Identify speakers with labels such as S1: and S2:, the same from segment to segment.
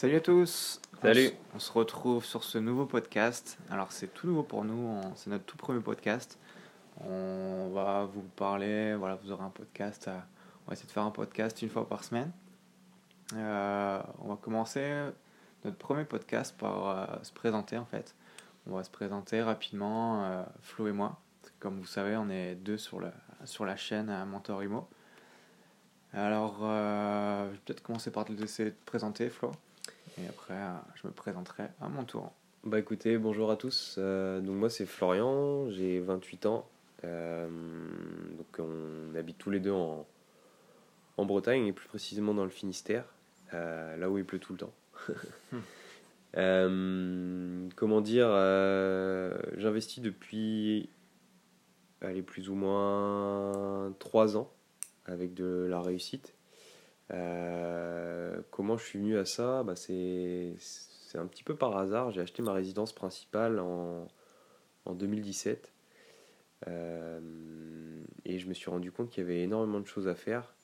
S1: Salut à tous.
S2: Salut.
S1: On, se retrouve sur ce nouveau podcast. Alors c'est tout nouveau pour nous, c'est notre tout premier podcast. On va vous parler, voilà, vous aurez un podcast. à- on va essayer de faire un podcast une fois par semaine. Euh, on va commencer notre premier podcast par euh, se présenter en fait. On va se présenter rapidement, euh, Flo et moi. Comme vous savez, on est deux sur, le, sur la chaîne euh, Mentor Imo. Alors, je vais peut-être commencer par te laisser te présenter, Flo. Et après, euh, je me présenterai à mon tour.
S2: Bah écoutez, bonjour à tous. Euh, donc moi c'est Florian, j'ai 28 ans. Euh, donc on habite tous les deux en, en Bretagne et plus précisément dans le Finistère, euh, là où il pleut tout le temps. Comment dire, j'investis depuis allez, plus ou moins 3 ans avec de la réussite. Euh, comment je suis venu à ça? Bah, c'est, un petit peu par hasard. J'ai acheté ma résidence principale en, en 2017. Euh, et je me suis rendu compte qu'il y avait énormément de choses à faire.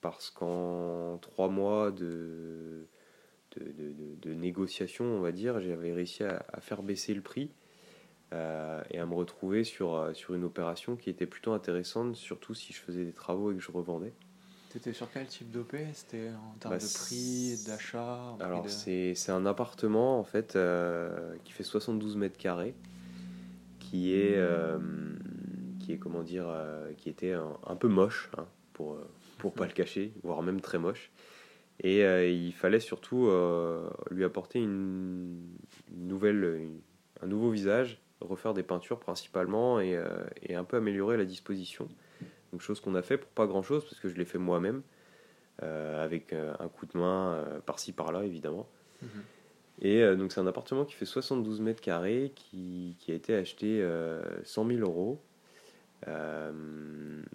S2: Parce qu'en trois mois de, de, de, de- de négociation, on va dire, j'avais réussi à, faire baisser le prix. euh, et à me retrouver sur une opération qui était plutôt intéressante, surtout si je faisais des travaux et que je revendais.
S1: C'était sur quel type d'OP C'était en termes
S2: Bah,
S1: de prix, d'achat
S2: Alors
S1: de-
S2: c'est un appartement en fait euh, qui fait 72 mètres carrés, qui est euh, qui est comment dire, euh, qui était un, un peu moche hein, pour pour pas le cacher, voire même très moche. Et il fallait surtout lui apporter une, une nouvelle, une- un nouveau visage, refaire des peintures principalement et, et un peu améliorer la disposition. Donc chose qu'on a fait pour pas grand chose parce que je l'ai fait moi-même euh, avec euh, un coup de main euh, par-ci par-là évidemment.
S1: Mhm.
S2: Et euh, donc c'est un appartement qui fait 72 mètres carrés qui, qui a été acheté euh, 100 000 euros.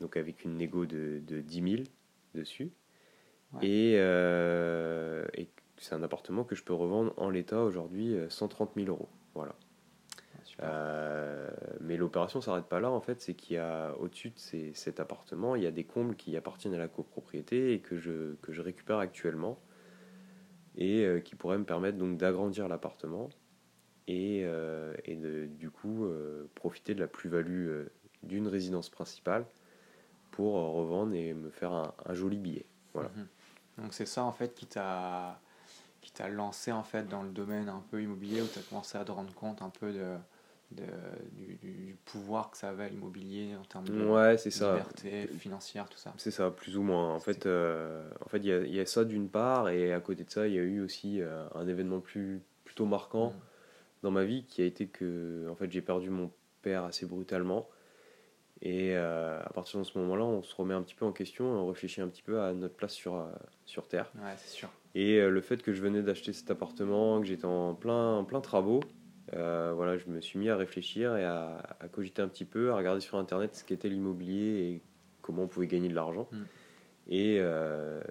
S2: Donc avec une négo de, de 10 000 dessus.
S1: Ouais.
S2: Et, et c'est un appartement que je peux revendre en l'état aujourd'hui euh, 130 000 euros. Voilà. Euh, mais l'opération s'arrête pas là en fait, c'est qu'il y a au-dessus de cet appartement, il y a des combles qui appartiennent à la copropriété et que je, que je récupère actuellement et euh, qui pourraient me permettre donc d'agrandir l'appartement et, euh, et de, du coup profiter de la plus-value d'une résidence principale pour revendre et me faire un, un joli billet. Voilà.
S1: Mhm. Donc c'est ça en fait qui t'a qui t'a lancé en fait dans le domaine un peu immobilier où tu as commencé à te rendre compte un peu de, de- du, du pouvoir que ça avait l'immobilier en termes de
S2: Ouais, c'est ça.
S1: liberté financière, tout ça.
S2: C'est ça, plus ou moins. En fait, euh, en fait, il y a, il y a ça d'une part, et à côté de ça, il y a eu aussi euh, un événement plus plutôt marquant
S1: Mhm.
S2: dans ma vie, qui a été que, en fait, j'ai perdu mon père assez brutalement. Et euh, à partir de ce moment-là, on se remet un petit peu en question, et on réfléchit un petit peu à notre place sur sur terre.
S1: Ouais, c'est sûr.
S2: Et le fait que je venais d'acheter cet appartement, que j'étais en plein, en plein travaux, euh, voilà, je me suis mis à réfléchir et à, à cogiter un petit peu, à regarder sur internet ce qu'était l'immobilier et comment on pouvait gagner de l'argent.
S1: Mm.
S2: Et, euh,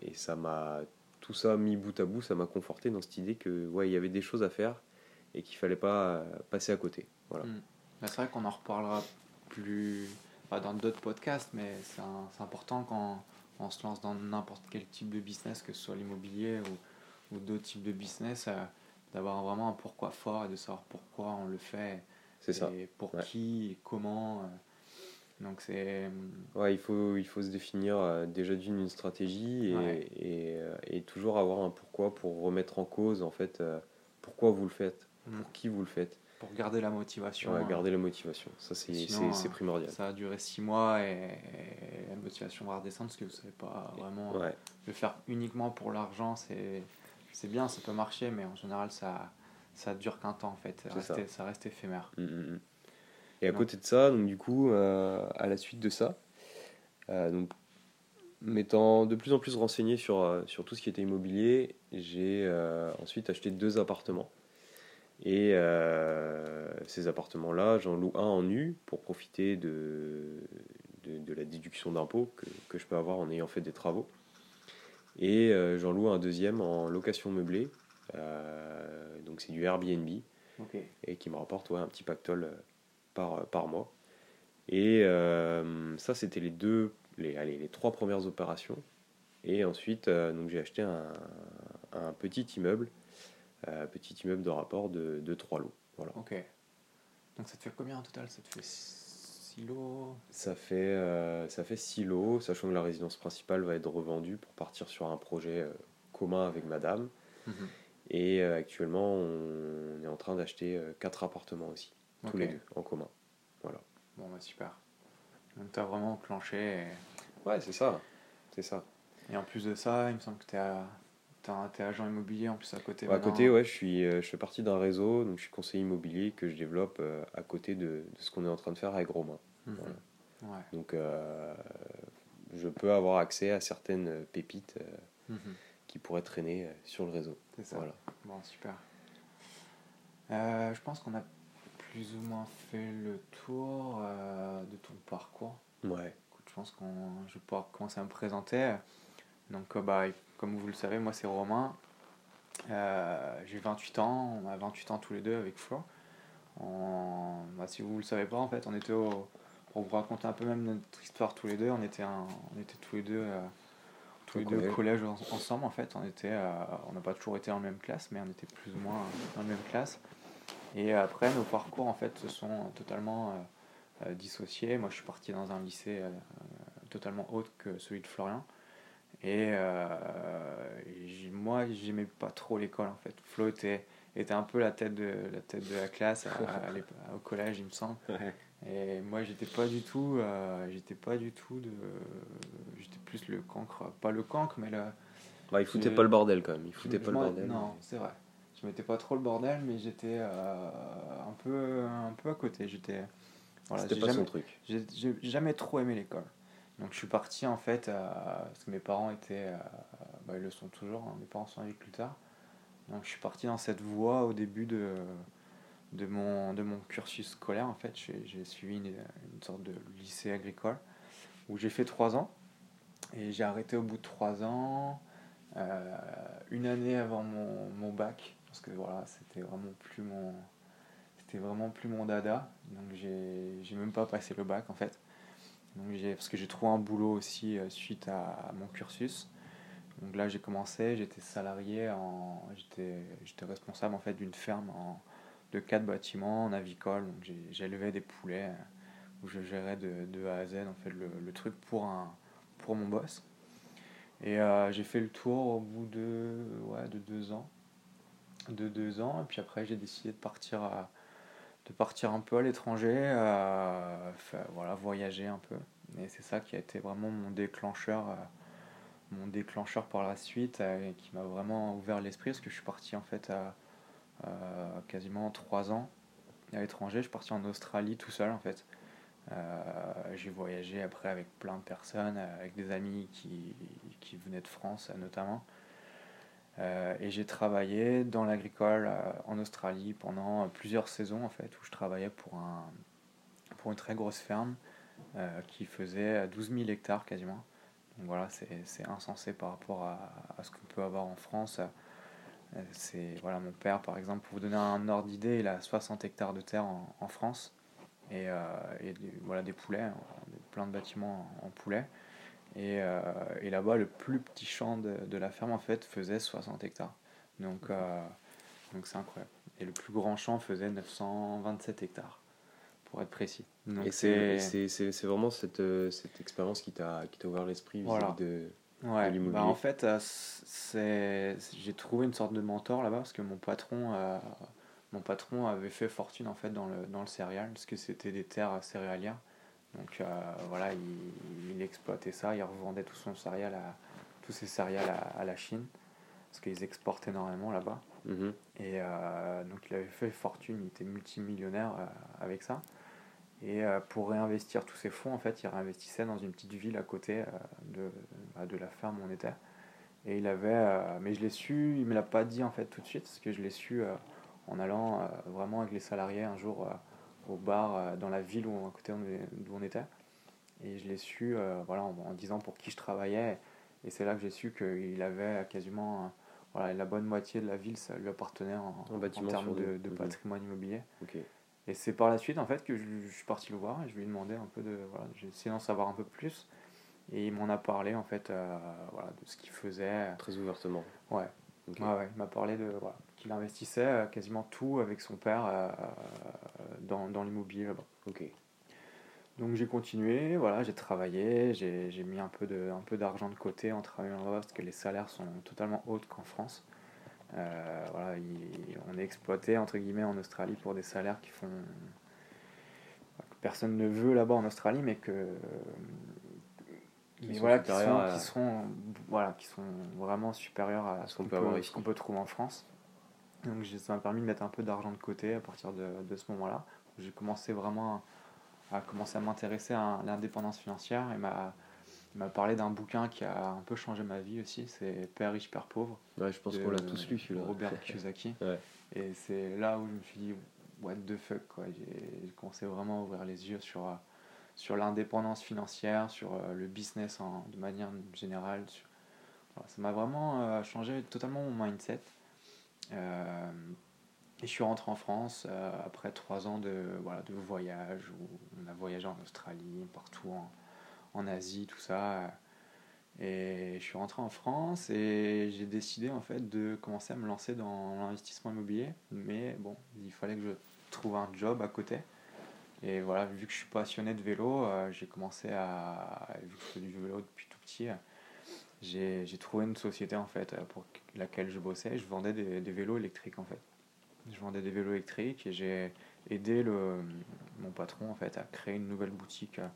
S2: et ça m'a tout ça mis bout à bout, ça m'a conforté dans cette idée que ouais, il y avait des choses à faire et qu'il fallait pas euh, passer à côté. Voilà.
S1: Mm. Bah, c'est vrai qu'on en reparlera plus dans d'autres podcasts, mais c'est un- c'est important quand on se lance dans n'importe quel type de business, que ce soit l'immobilier ou, ou d'autres types de business, euh, d'avoir vraiment un pourquoi fort et de savoir pourquoi on le fait,
S2: C'est ça.
S1: et pour
S2: Ouais.
S1: qui et comment. euh. Donc c'est
S2: Ouais, il faut, il faut se définir euh, déjà d'une une stratégie et,
S1: Ouais.
S2: et, euh, et toujours avoir un pourquoi pour remettre en cause en fait euh, pourquoi vous le faites,
S1: Mm.
S2: pour qui vous le faites.
S1: pour garder la motivation.
S2: Ouais,
S1: euh,
S2: garder la motivation, ça c'est
S1: euh,
S2: primordial.
S1: Ça a duré six mois et, et la motivation va redescendre parce que vous savez pas vraiment.
S2: Ouais,
S1: Le faire uniquement pour l'argent, c'est c'est bien, ça peut marcher, mais en général, ça ça dure qu'un temps en fait. Ça reste,
S2: ça.
S1: ça reste éphémère.
S2: Mm, mm, mm. Et à côté de ça, donc du coup, euh, à la suite de ça, euh, donc m'étant de plus en plus renseigné sur, euh, sur tout ce qui était immobilier, j'ai euh, ensuite acheté deux appartements. Et ces appartements-là, j'en loue un en nu pour profiter de, de, de la déduction d'impôt que, que je peux avoir en ayant fait des travaux. Et euh, j'en loue un deuxième en location meublée. Euh, donc c'est du Airbnb et qui me rapporte ouais, un petit pactole euh, par, par mois. Et ça, c'était les deux, les, allez, les trois premières opérations. Et ensuite, donc j'ai acheté un, un petit immeuble, euh, petit immeuble de rapport de, de 3 lots. Voilà.
S1: Ok. Donc ça te fait combien en total? Ça te fait 6 lots
S2: Ça fait, euh, ça fait 6 lots, sachant que la résidence principale va être revendue pour partir sur un projet euh, commun avec madame.
S1: Mhm.
S2: Et euh, actuellement, on est en train d'acheter 4 appartements aussi, tous les deux, en commun. Voilà.
S1: Bon, bah super. Donc t'as vraiment enclenché. Et...
S2: Ouais, c'est ça. C'est ça.
S1: et en plus de ça, il me semble que t'es à- t'es agent immobilier en plus à côté.
S2: à côté, ouais, je, suis, euh, je fais partie d'un réseau, donc je suis conseiller immobilier que je développe euh, à côté de, de ce qu'on est en train de faire avec Romain. Voilà.
S1: Ouais.
S2: Donc, euh, je peux avoir accès à certaines pépites euh,
S1: Mhm.
S2: qui pourraient traîner sur le réseau.
S1: C'est ça.
S2: Voilà.
S1: Bon, super. Euh, je pense qu'on a plus ou moins fait le tour de ton parcours.
S2: Ouais.
S1: Écoute, je pense qu'on je vais pouvoir commencer à me présenter. Donc, bah, comme vous le savez, moi c'est Romain. Euh, J'ai 28 ans, on a 28 ans tous les deux avec Flo. Bah, si vous le savez pas, en fait, on était au. Pour vous raconter un peu même notre histoire tous les deux, on était, tous les deux, euh, tous les deux au
S2: collège.
S1: collège en- ensemble en fait. Euh, on n'a pas toujours été en même classe, mais on était plus ou moins dans la même classe. Et après, nos parcours en fait se sont totalement euh, dissociés. Moi, je suis parti dans un lycée totalement autre que celui de Florian. Et, euh, moi, j'aimais pas trop l'école en fait. Flo était, était un peu la tête de la, tête de la classe à- à l'ép- au collège, il me semble. Et moi, j'étais pas du tout, euh, j'étais pas du tout de, j'étais plus le cancre, pas le cancre, mais le.
S2: Bah, il foutait
S1: Je-
S2: pas le bordel quand même. Il foutait
S1: je
S2: pas le bordel.
S1: Non, c'est vrai. Je mettais pas trop le bordel, mais j'étais euh, un peu, un peu à côté. J'étais, voilà,
S2: C'était pas
S1: jamais,
S2: son truc.
S1: j'ai jamais trop aimé l'école. Donc je suis parti en fait, parce que mes parents étaient, euh, bah, ils le sont toujours, hein, mes parents sont agriculteurs. Donc je suis parti dans cette voie au début de, de, mon, de mon cursus scolaire en fait. J'ai suivi une, une sorte de lycée agricole où j'ai fait trois ans. Et j'ai arrêté au bout de trois ans, euh, une année avant mon, mon bac, parce que voilà, c'était vraiment plus mon, c'était vraiment plus mon dada. Donc j'ai même pas passé le bac en fait. Donc parce que j'ai trouvé un boulot aussi euh, suite à, mon cursus. Donc là j'ai commencé, j'étais salarié j'étais responsable en fait d'une ferme en, de quatre bâtiments en avicole. Donc j'élevais des poulets euh, où je gérais de, A à Z en fait le, le truc pour un pour mon boss. Et euh, j'ai fait le tour au bout de ouais, de deux ans. De deux ans et puis après j'ai décidé de partir à de partir un peu à l'étranger, euh, voilà, voyager un peu. Et c'est ça qui a été vraiment mon déclencheur, euh, mon déclencheur par la suite, euh, et qui m'a vraiment ouvert l'esprit, parce que je suis parti en fait à quasiment trois ans à l'étranger. Je suis parti en Australie tout seul en fait. J'ai voyagé après avec plein de personnes, avec des amis qui, qui venaient de France notamment. Euh, et j'ai travaillé dans l'agricole euh, en Australie pendant plusieurs saisons en fait, où je travaillais pour, un, pour une très grosse ferme euh, qui faisait 12 000 hectares quasiment. Donc voilà, c'est insensé par rapport à, à ce qu'on peut avoir en France. C'est voilà, mon père par exemple, pour vous donner un ordre d'idée, il a 60 hectares de terre en, France et, voilà des poulets, plein de bâtiments en, en poulets. Et, euh, et là-bas, le plus petit champ de, de la ferme en fait faisait 60 hectares. Donc euh, donc c'est incroyable. Et le plus grand champ faisait 927 hectares, pour être précis. Donc
S2: Et c'est c'est- c'est- c'est vraiment cette, euh, cette expérience qui t'a qui t'a ouvert l'esprit vis-à-vis de.
S1: Ouais,
S2: de l'immobilier.
S1: bah en fait, euh, c'est, j'ai trouvé une sorte de mentor là-bas parce que mon patron, euh, mon patron avait fait fortune en fait dans le, dans le céréal parce que c'était des terres céréalières. Donc euh, voilà, il, il exploitait ça, il revendait tout son céréal à, tous ses céréales à, à la Chine parce qu'ils exportent énormément là-bas.
S2: Mhm.
S1: Et euh, donc il avait fait fortune, il était multimillionnaire euh, avec ça. Et euh, pour réinvestir tous ses fonds, en fait, il réinvestissait dans une petite ville à côté de, bah, de la ferme où on était. Et il avait, mais je l'ai su, il me l'a pas dit en fait tout de suite, parce que je l'ai su en allant vraiment avec les salariés un jour au bar euh, dans la ville où, à côté d'où on était. Et je l'ai su euh, voilà, en, en disant pour qui je travaillais. Et c'est là que j'ai su qu'il avait quasiment euh, voilà, la bonne moitié de la ville, ça lui appartenait en,
S2: En
S1: termes de, patrimoine immobilier.
S2: Ok.
S1: Et c'est par la suite en fait que je, je suis parti le voir et je lui ai demandé un peu de voilà, j'ai essayé d'en savoir un peu plus et il m'en a parlé en fait euh, voilà de ce qu'il faisait
S2: Très ouvertement.
S1: ouais. Ouais, ouais, il m'a parlé de voilà, qu'il investissait euh, quasiment tout avec son père euh, dans, dans l'immobilier là-bas.
S2: Ok.
S1: Donc j'ai continué, voilà, j'ai travaillé, j'ai j'ai mis un peu de un peu d'argent de côté en travaillant là-bas parce que les salaires sont totalement hauts qu'en France. Euh, voilà, il- on est exploité entre guillemets en Australie pour des salaires qui font que personne ne veut là-bas en Australie, mais que
S2: Qui
S1: mais
S2: sont
S1: voilà, qui sont,
S2: supérieurs à-
S1: qui sont voilà, qui sont vraiment supérieurs à ce qu'on peut,
S2: avoir
S1: ce
S2: ici.
S1: qu'on peut trouver en France. Donc ça m'a permis de mettre un peu d'argent de côté à partir de, de ce moment-là. J'ai commencé vraiment à, à commencer à m'intéresser à l'indépendance financière et m'a il m'a parlé d'un bouquin qui a un peu changé ma vie aussi, c'est Père riche, Père pauvre.
S2: Ouais, je pense qu'on l'a tous lu celui-là.
S1: Robert Kiyosaki.
S2: Ouais.
S1: Et c'est là où je me suis dit, what the fuck, quoi. J'ai commencé vraiment à ouvrir les yeux sur, euh, sur l'indépendance financière, sur euh, le business en, de manière générale. sur- voilà, ça m'a vraiment euh, changé totalement mon mindset. Euh, et je suis rentré en France euh, après trois ans de, voilà, de voyage où on a voyagé en Australie, partout en, en Asie, tout ça. Et je suis rentré en France et j'ai décidé en fait de commencer à me lancer dans l'investissement immobilier. Mais bon, il fallait que je trouve un job à côté. Et voilà, vu que je suis passionné de vélo, euh, j'ai commencé à. Vu que je fais du vélo depuis tout petit, j'ai trouvé une société en fait euh, pour laquelle je bossais. Je vendais des, des vélos électriques en fait. Je vendais des vélos électriques et j'ai aidé le, mon patron en fait à créer une nouvelle boutique euh,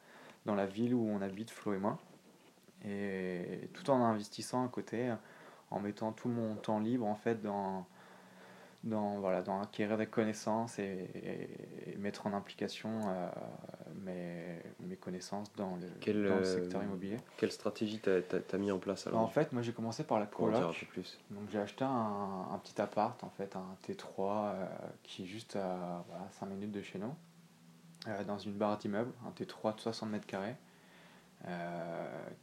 S1: dans la ville où on habite, Flo et moi. Et tout en investissant à côté, en mettant tout mon temps libre en fait dans, dans, voilà, dans acquérir des connaissances et, et- et mettre en implication euh, mes, mes connaissances dans le,
S2: Quel,
S1: dans le
S2: euh,
S1: secteur immobilier.
S2: Quelle stratégie t'as as, mis en place alors
S1: en fait, moi j'ai commencé par la coloc.
S2: peu plus.
S1: Donc j'ai acheté un, un petit appart, en fait, un T3 euh, qui est juste à voilà, 5 minutes de chez nous, euh, dans une barre d'immeuble, un T3 de 60 mètres carrés,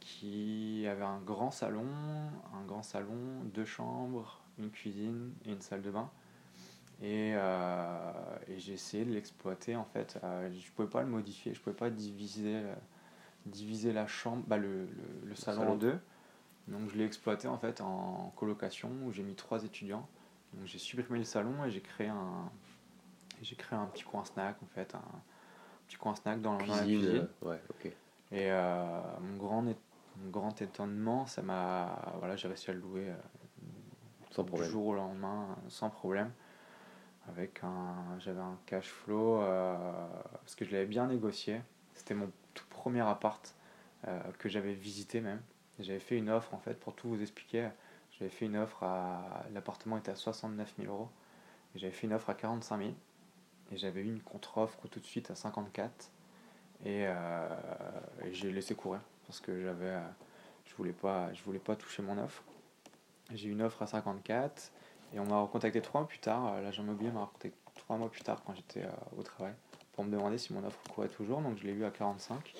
S1: qui avait un grand salon, un grand salon, deux chambres, une cuisine et une salle de bain. Et, euh, et j'ai essayé de l'exploiter en fait. Euh, je pouvais pas le modifier, je pouvais pas diviser, euh, diviser la chambre, bah, le, le, le salon
S2: salon.
S1: en deux. Donc je l'ai exploité en fait en colocation où j'ai mis trois étudiants. Donc j'ai supprimé le salon et j'ai créé un j'ai créé un petit coin snack en fait, un petit coin snack dans, dans la
S2: Cuisine,
S1: cuisine.
S2: euh, ouais, ok.
S1: Et euh, mon grand mon grand étonnement, ça m'a voilà, j'ai réussi à le louer
S2: Sans
S1: du
S2: problème.
S1: jour au lendemain sans problème. Avec un j'avais un cash flow euh, parce que je l'avais bien négocié. C'était mon tout premier appart euh, que j'avais visité même. J'avais fait une offre en fait pour tout vous expliquer. J'avais fait une offre à l'appartement était à 69 000 euros j'avais fait une offre à 45 000 et j'avais eu une contre-offre tout de suite à 54 et, euh, et j'ai laissé courir parce que j'avais je voulais pas je voulais pas toucher mon offre. J'ai eu une offre à 54 et on m'a recontacté trois mois plus tard. euh, L'agent immobilier m'a recontacté trois mois plus tard quand j'étais euh, au travail pour me demander si mon offre courait toujours. Donc je l'ai eu à 45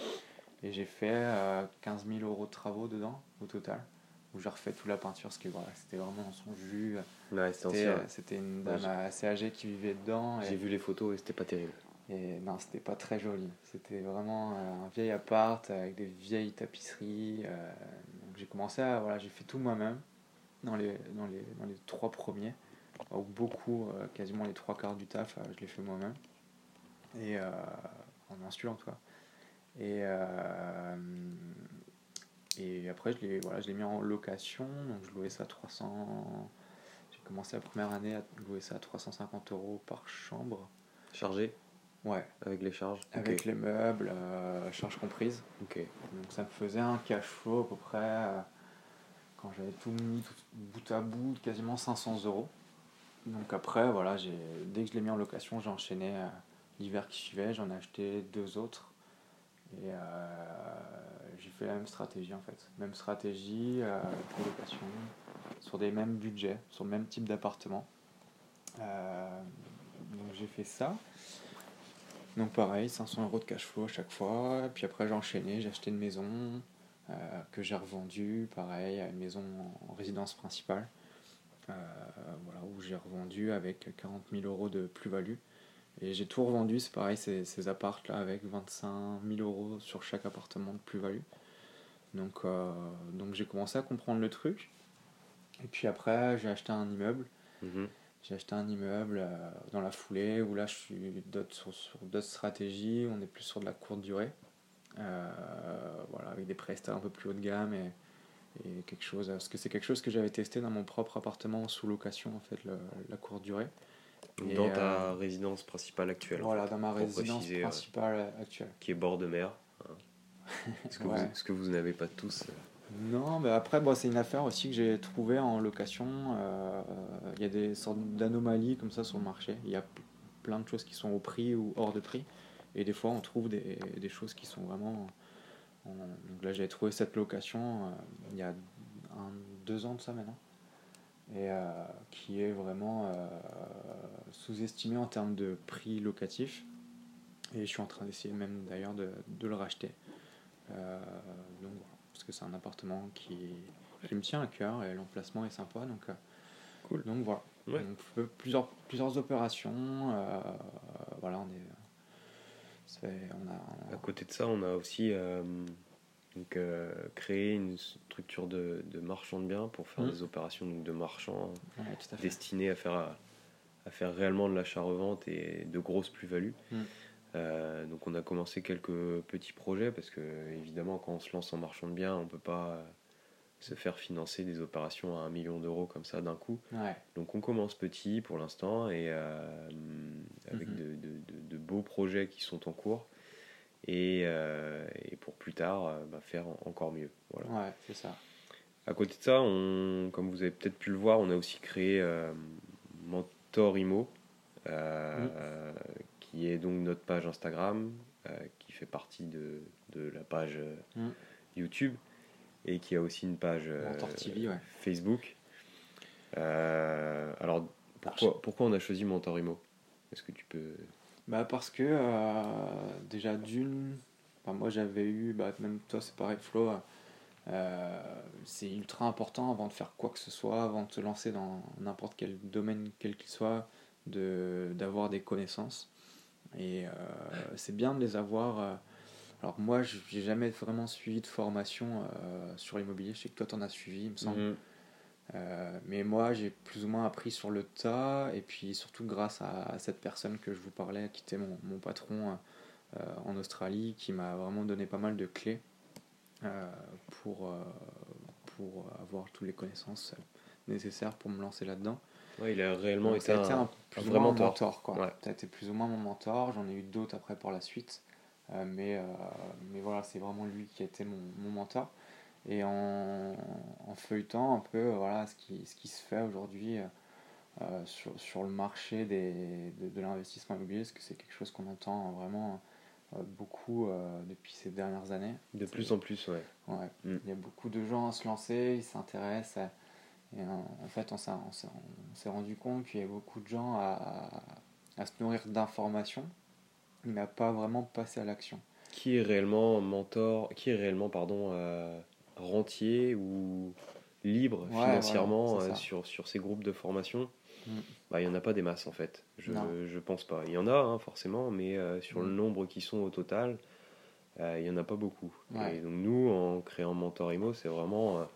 S1: et j'ai fait euh, 15 000 euros de travaux dedans au total où j'ai refait toute la peinture parce que voilà, c'était vraiment dans son jus.
S2: Ouais, c'était
S1: euh, une dame assez âgée qui vivait dedans.
S2: J'ai vu les photos et c'était pas terrible.
S1: et non, c'était pas très joli. C'était vraiment euh, un vieil appart avec des vieilles tapisseries. euh, donc j'ai commencé à. Voilà, j'ai fait tout moi-même dans les, dans, les, dans les trois premiers. Ou beaucoup, euh, quasiment les trois quarts du taf, euh, je l'ai fait moi-même. Et euh, en insulant, toi. Et, et après, je l'ai voilà, je mis en location. Donc je louais ça à 300. J'ai commencé la première année à louer ça à 350 euros par chambre.
S2: Chargé?
S1: Ouais,
S2: avec les charges?
S1: Avec les meubles, euh, charges comprises.
S2: Ok.
S1: Donc ça me faisait un cash flow à peu près, quand j'avais tout mis bout à bout, quasiment 500 euros. Donc après, voilà, dès que je l'ai mis en location, j'ai enchaîné euh, l'hiver qui suivait, j'en ai acheté deux autres. Et euh, j'ai fait la même stratégie en fait. Même stratégie, euh, colocation, sur des mêmes budgets, sur le même type d'appartement. Donc j'ai fait ça. Donc pareil, 500 euros de cash flow à chaque fois. Puis après j'ai enchaîné, j'ai acheté une maison que j'ai revendue, pareil, une maison en résidence principale. Euh, voilà, où j'ai revendu avec 40 000 euros de plus-value. Et j'ai tout revendu, c'est pareil, ces, ces apparts-là avec 25 000 euros sur chaque appartement de plus-value. Donc, euh, donc j'ai commencé à comprendre le truc. Et puis après, j'ai acheté un immeuble.
S2: Mhm.
S1: J'ai acheté un immeuble euh, dans la foulée où là je suis sur, sur d'autres stratégies, on est plus sur de la courte durée. Euh, voilà, avec des prestats un peu plus haut de gamme et, et quelque chose. Parce que c'est quelque chose que j'avais testé dans mon propre appartement sous location en fait, le- la courte durée.
S2: Donc, dans ta
S1: euh,
S2: résidence principale actuelle,
S1: Voilà, dans ma résidence
S2: préciser, ouais.
S1: principale actuelle.
S2: qui est bord de mer. hein. ce, que
S1: Ouais.
S2: vous, ce que vous n'avez pas tous. euh,
S1: Non, mais après, bon, c'est une affaire aussi que j'ai trouvée en location. Euh, Il y a des sortes d'anomalies comme ça sur le marché. Il y a plein de choses qui sont au prix ou hors de prix. Et des fois, on trouve des, des choses qui sont vraiment. en- Donc là, j'ai trouvé cette location euh, il y a un, deux ans de ça maintenant. Et euh, qui est vraiment euh, sous-estimée en termes de prix locatif. Et je suis en train d'essayer même d'ailleurs de, de le racheter. Donc voilà, parce que c'est un appartement qui, qui me tient à cœur et l'emplacement est sympa. Donc,
S2: Cool.
S1: donc voilà.
S2: Ouais.
S1: Donc, plusieurs, plusieurs opérations. euh, voilà, on est. on a,
S2: À côté de ça, on a aussi euh, donc, euh, créé une structure de, de marchand de biens pour faire
S1: Mhm.
S2: des opérations donc, de marchands
S1: ouais, à
S2: destinées à faire, à, à faire réellement de l'achat-revente et de grosses plus-values.
S1: Mhm.
S2: Euh, donc on a commencé quelques petits projets parce que évidemment quand on se lance en marchand de biens, on peut pas se faire financer des opérations à un million d'euros comme ça d'un coup.
S1: Ouais,
S2: Donc on commence petit pour l'instant et euh, avec
S1: Mhm.
S2: de, de- de- de beaux projets qui sont en cours et, euh, et pour plus tard euh, bah, faire en- encore mieux. Voilà.
S1: ouais, c'est ça.
S2: À côté de ça, on, comme vous avez peut-être pu le voir, on a aussi créé euh, Mentor Imo,
S1: Mhm.
S2: euh, qui est donc notre page Instagram, qui fait partie de, de la page
S1: Mhm.
S2: YouTube et qui a aussi une page euh,
S1: Mentor TV, ouais.
S2: Facebook. Euh, alors, pourquoi, pourquoi on a choisi Mentor Imo Est-ce que tu peux...
S1: Bah parce que euh, déjà d'une, moi j'avais eu, bah, même toi c'est pareil Flo, euh, c'est ultra important avant de faire quoi que ce soit, avant de se lancer dans n'importe quel domaine quel qu'il soit, de d'avoir des connaissances. Et euh, c'est bien de les avoir. Alors moi je- j'ai jamais vraiment suivi de formation euh, sur l'immobilier, je sais que toi t'en as suivi il me semble.
S2: Mhm.
S1: Euh, mais moi, j'ai plus ou moins appris sur le tas, et puis surtout grâce à, à cette personne que je vous parlais, qui était mon, mon patron euh, en Australie, qui m'a vraiment donné pas mal de clés pour, pour avoir toutes les connaissances nécessaires pour me lancer là-dedans.
S2: Ouais, il a réellement
S1: Donc,
S2: été un,
S1: plus
S2: un
S1: ou
S2: vrai
S1: moins
S2: mentor.
S1: mentor. Quoi.
S2: Ouais.
S1: Ça a été plus ou moins mon mentor, j'en ai eu d'autres après par la suite. Euh, mais, euh, mais voilà, c'est vraiment lui qui a été mon, mon mentor. Et en, en feuilletant un peu voilà, ce, qui, ce qui se fait aujourd'hui euh, sur, sur le marché des, de, de l'investissement immobilier, parce que c'est quelque chose qu'on entend vraiment euh, beaucoup euh, depuis ces dernières années.
S2: De plus en plus, ouais.
S1: Ouais.
S2: Mm.
S1: Il y a beaucoup de gens à se lancer, ils s'intéressent. Et euh, en fait, on s'est rendu compte qu'il y a beaucoup de gens à, à se nourrir d'informations, mais à pas vraiment passer à l'action.
S2: Qui est réellement mentor, qui est réellement, pardon, euh, rentier ou libre
S1: Ouais,
S2: financièrement euh, sur, sur ces groupes de formation?
S1: Mm.
S2: bah, Il n'y en a pas des masses en fait. Je, je pense pas. Il y en a hein, forcément, mais euh, sur le
S1: Mm.
S2: nombre qui sont au total, euh, il n'y en a pas beaucoup.
S1: Ouais.
S2: Et donc nous, en créant Mentor Imo, c'est vraiment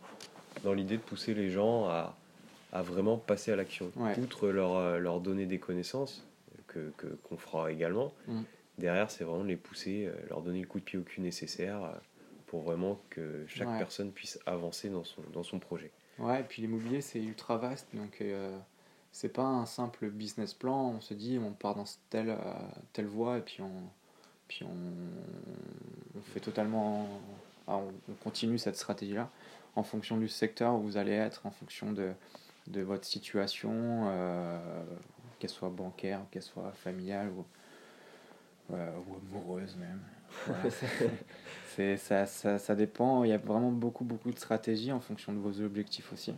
S2: dans l'idée de pousser les gens à, à vraiment passer à l'action. Outre leur, leur donner des connaissances, que, que- qu'on fera également,
S1: Mm.
S2: Derrière, c'est vraiment de les pousser, euh, leur donner le coup de pied au cul nécessaire euh, pour vraiment que chaque
S1: Ouais.
S2: personne puisse avancer dans son, dans son projet.
S1: Ouais, et puis l'immobilier, c'est ultra vaste, donc euh, c'est pas un simple business plan. On se dit, on part dans telle, euh, telle voie, et puis on, puis on, on fait totalement. ah, on, on continue cette stratégie-là en fonction du secteur où vous allez être, en fonction de, de votre situation, euh, qu'elle soit bancaire, qu'elle soit familiale ou, euh, ou amoureuse même. Voilà, c'est- ça, ça, ça dépend, il y a vraiment beaucoup, beaucoup de stratégies en fonction de vos objectifs aussi.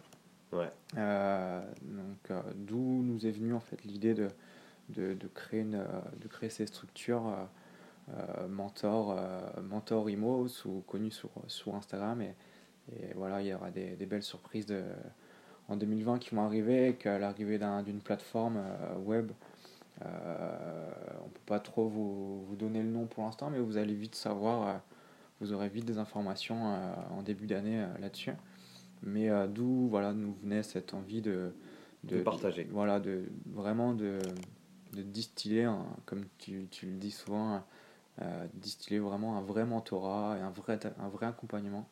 S2: Ouais.
S1: Euh, donc, euh, d'où nous est venue en fait l'idée de, de, de créer une, euh, de créer ces structures mentor, mentor Imo, sous, connues sur, sur Instagram. Et, et voilà, il y aura des, des belles surprises de, en 2020 qui vont arriver, avec euh, l'arrivée d'un- d'une plateforme web. Euh, on peut pas trop vous, vous donner le nom pour l'instant, mais vous allez vite savoir, euh, vous aurez vite des informations euh, en début d'année là-dessus. Mais d'où voilà, nous venait cette envie de,
S2: De partager.
S1: voilà, de, vraiment de, de distiller, comme tu, tu le dis souvent, euh, distiller vraiment un vrai mentorat et un vrai, un vrai accompagnement.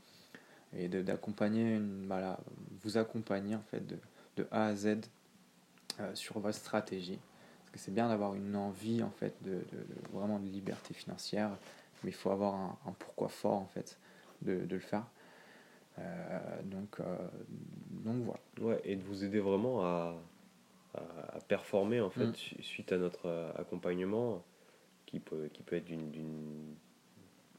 S1: Et d'accompagner, une- voilà, vous accompagner en fait de, de A à Z euh, sur votre stratégie. Parce que c'est bien d'avoir une envie en fait de, de- de- vraiment de liberté financière, mais il faut avoir un, un pourquoi fort en fait de, de le faire. Euh, donc, euh, donc voilà.
S2: Ouais, et de vous aider vraiment à, à, à performer en fait
S1: Mm.
S2: su- suite à notre euh, accompagnement qui peut, qui peut être d'une d'une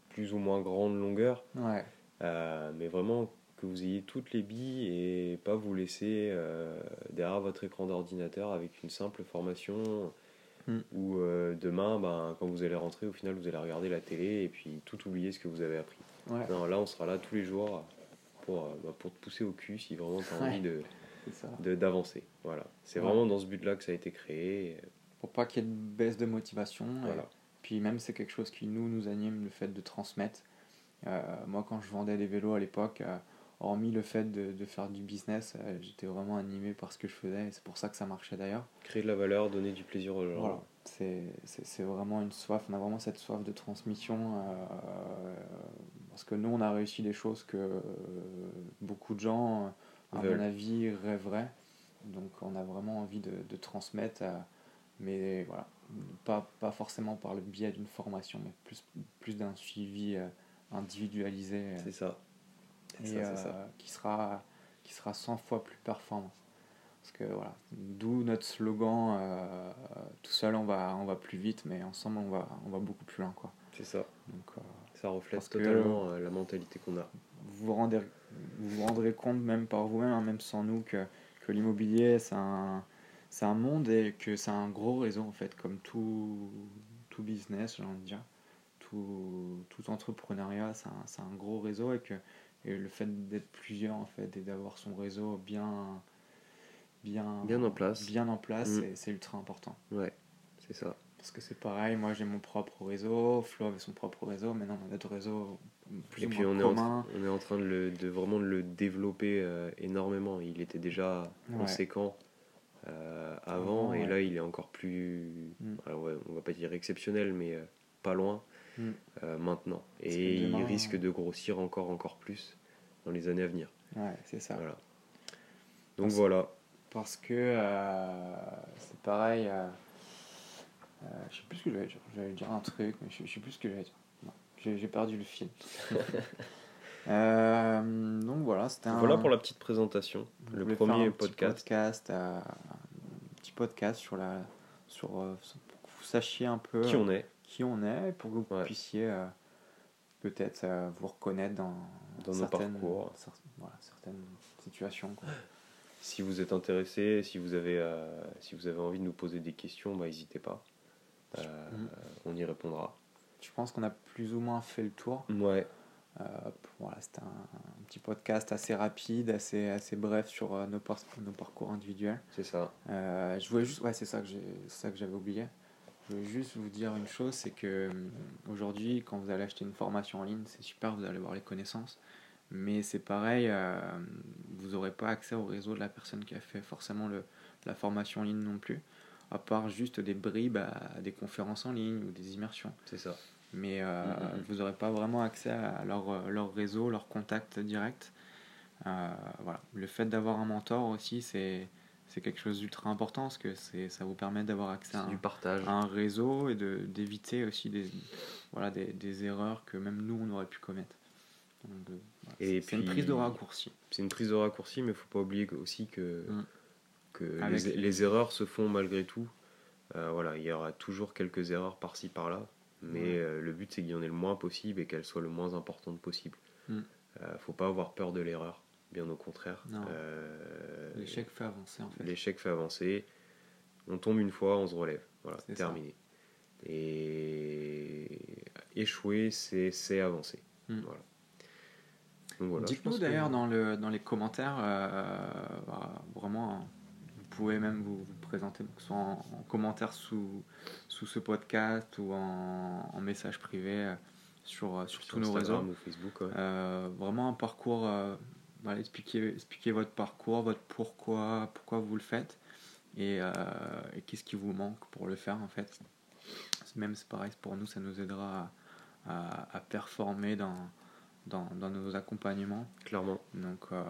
S2: plus ou moins grande longueur,
S1: Ouais,
S2: euh, mais vraiment que vous ayez toutes les billes et pas vous laisser euh, derrière votre écran d'ordinateur avec une simple formation
S1: Mm.
S2: où euh, demain, ben, quand vous allez rentrer, au final vous allez regarder la télé et puis tout oublier ce que vous avez appris.
S1: ouais,
S2: Non, là on sera là tous les jours pour, euh, bah, pour te pousser au cul si vraiment tu as envie de d'avancer. Voilà. C'est
S1: Ouais.
S2: vraiment dans ce but-là que ça a été créé.
S1: Pour pas qu'il y ait de baisse de motivation. et
S2: Voilà.
S1: Puis même c'est quelque chose qui nous nous anime, le fait de transmettre. Euh, moi quand je vendais des vélos à l'époque, euh, hormis le fait de, de faire du business, euh, j'étais vraiment animé par ce que je faisais et c'est pour ça que ça marchait d'ailleurs.
S2: Créer de la valeur, donner du plaisir aux gens.
S1: Voilà, c'est vraiment une soif, on a vraiment cette soif de transmission euh, parce que nous on a réussi des choses que euh, beaucoup de gens, à
S2: Veulent.
S1: mon avis, rêveraient. Donc on a vraiment envie de, de transmettre, mais voilà, pas, pas forcément par le biais d'une formation, mais plus, plus d'un suivi individualisé
S2: C'est ça.
S1: Et
S2: ça,
S1: euh,
S2: ça.
S1: qui sera qui sera 100 fois plus performant parce que voilà d'où notre slogan euh, tout seul on va on va plus vite mais ensemble on va on va beaucoup plus loin quoi
S2: C'est ça.
S1: donc euh,
S2: Ça reflète
S1: que-
S2: totalement euh, la mentalité qu'on a.
S1: vous vous rendez vous vous rendrez compte même par vous-même hein, même sans nous que, que l'immobilier c'est un c'est un monde et que c'est un gros réseau en fait comme tout tout business j'ai envie de dire tout, tout entrepreneuriat c'est un, c'est un gros réseau et que et le fait d'être plusieurs en fait et d'avoir son réseau bien bien
S2: Bien en place.
S1: bien en place
S2: Mm.
S1: c'est- ultra important
S2: Ouais, c'est ça.
S1: parce que c'est pareil moi j'ai mon propre réseau Flo avait son propre réseau maintenant on a d'autres réseaux plus
S2: Et
S1: ou
S2: puis
S1: moins
S2: on est, en,
S1: communs
S2: on est en train de, le, de vraiment de le développer euh, énormément. Il était déjà
S1: Ouais.
S2: conséquent euh, avant et là il est encore plus,
S1: Mm.
S2: alors ouais, on va pas dire exceptionnel, mais euh, pas loin
S1: Mm.
S2: Euh, maintenant. Et
S1: demain,
S2: il risque de grossir encore encore plus dans les années à venir.
S1: ouais c'est ça
S2: Voilà. Donc
S1: Parce-
S2: voilà.
S1: parce que euh, c'est pareil. euh, euh, je sais plus ce que j'allais dire. J'allais dire un truc, mais je, je sais plus ce que j'allais dire. Non, J'ai perdu le fil. Euh, donc voilà, c'était un.
S2: Voilà pour la petite présentation.
S1: je
S2: Le premier
S1: un petit
S2: podcast.
S1: podcast, euh, un petit podcast sur la, sur euh, pour que vous sachiez un peu
S2: Qui on est
S1: qui on est, pour que vous
S2: Ouais.
S1: puissiez euh, peut-être euh, vous reconnaître dans,
S2: Dans nos
S1: certaines,
S2: parcours.
S1: cer- voilà, certaines situations. quoi.
S2: Si vous êtes intéressé, si vous avez, euh, si vous avez envie de nous poser des questions, bah, n'hésitez pas. On y répondra.
S1: Je pense qu'on a plus ou moins fait le tour.
S2: Ouais,
S1: voilà, c'était un, un petit podcast assez rapide, assez, assez bref sur nos, par- nos parcours individuels.
S2: c'est ça.
S1: Je voulais juste, ouais, c'est ça que j'avais oublié. Je voulais juste vous dire une chose, c'est que hum, aujourd'hui, quand vous allez acheter une formation en ligne, c'est super, vous allez voir les connaissances, mais c'est pareil, euh, vous n'aurez pas accès au réseau de la personne qui a fait forcément le, la formation en ligne non plus, à part juste des bribes à des conférences en ligne ou des immersions
S2: C'est ça.
S1: mais euh,
S2: Mhm.
S1: vous n'aurez pas vraiment accès à leur, euh, leur réseau, leur contact direct. Euh, voilà. Le fait d'avoir un mentor aussi, c'est c'est quelque chose d'ultra important parce que c'est ça vous permet d'avoir accès à
S2: du
S1: un,
S2: partage.
S1: à un réseau et de d'éviter aussi des, voilà, des, des erreurs que même nous, on aurait pu commettre. Donc, euh, voilà,
S2: Et
S1: c'est une prise de raccourci.
S2: C'est une prise de raccourci, mais il faut pas oublier aussi que,
S1: Mm.
S2: que les, les erreurs se font malgré tout. Euh, voilà, il y aura toujours quelques erreurs par-ci par-là, mais euh, le but c'est qu'il y en ait le moins possible et qu'elles soient le moins importantes possible.
S1: Mm.
S2: Euh, faut pas avoir peur de l'erreur, bien au contraire. Euh,
S1: L'échec fait avancer en fait.
S2: L'échec fait avancer. On tombe une fois, on se relève. Voilà,
S1: ça.
S2: terminé. Et échouer, c'est avancer.
S1: Mm.
S2: Voilà.
S1: Dites-nous
S2: que-
S1: d'ailleurs dans, le, dans les commentaires, euh, bah, vraiment, hein, vous pouvez même vous, vous présenter, que ce soit en, en commentaire sous, sous ce podcast ou en, en message privé euh, sur, euh, sur
S2: sur
S1: tous nos réseaux.
S2: ou Facebook. ouais.
S1: Euh, vraiment un parcours euh, voilà, expliquer, expliquer votre parcours, votre pourquoi, pourquoi vous le faites et, euh, et qu'est-ce qui vous manque pour le faire en fait. Même c'est pareil pour nous, ça nous aidera à, à, performer dans, dans, dans, nos accompagnements.
S2: Clairement.
S1: Donc, euh,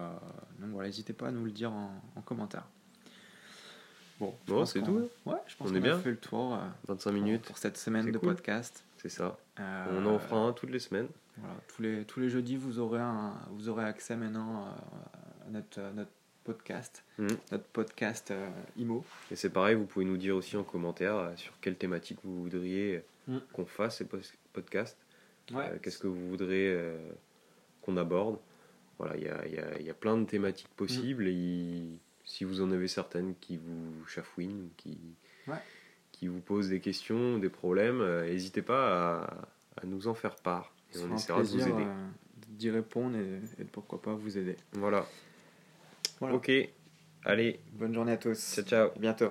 S1: donc voilà, n'hésitez pas à nous le dire en, en commentaire.
S2: Bon, bon c'est tout.
S1: Ouais, je pense
S2: on
S1: qu'on
S2: est bien.
S1: a fait le tour.
S2: 25
S1: pour,
S2: minutes.
S1: Pour cette semaine de
S2: cool.
S1: podcast.
S2: C'est ça.
S1: Euh,
S2: on en fera un toutes les semaines.
S1: Voilà, tous les, tous les jeudis, vous aurez, un, vous aurez accès maintenant à notre, à notre podcast,
S2: mmh.
S1: notre podcast euh, IMO.
S2: Et c'est pareil, vous pouvez nous dire aussi en commentaire euh, sur quelle thématique vous voudriez
S1: mmh.
S2: qu'on fasse ces podcasts.
S1: Ouais.
S2: Euh, Qu'est-ce que vous voudrez euh, qu'on aborde Voilà, il y a, y, a, y a, plein de thématiques possibles mmh. et y, si vous en avez certaines qui vous chafouinent, qui,
S1: ouais.
S2: qui vous posent des questions, des problèmes, n'hésitez pas à, à, nous en faire part. Et on essaiera de vous aider.
S1: Euh, d'y répondre et, et, pourquoi pas vous aider.
S2: Voilà.
S1: voilà.
S2: Ok. Allez.
S1: Bonne journée à tous.
S2: Ciao, ciao.
S1: À bientôt.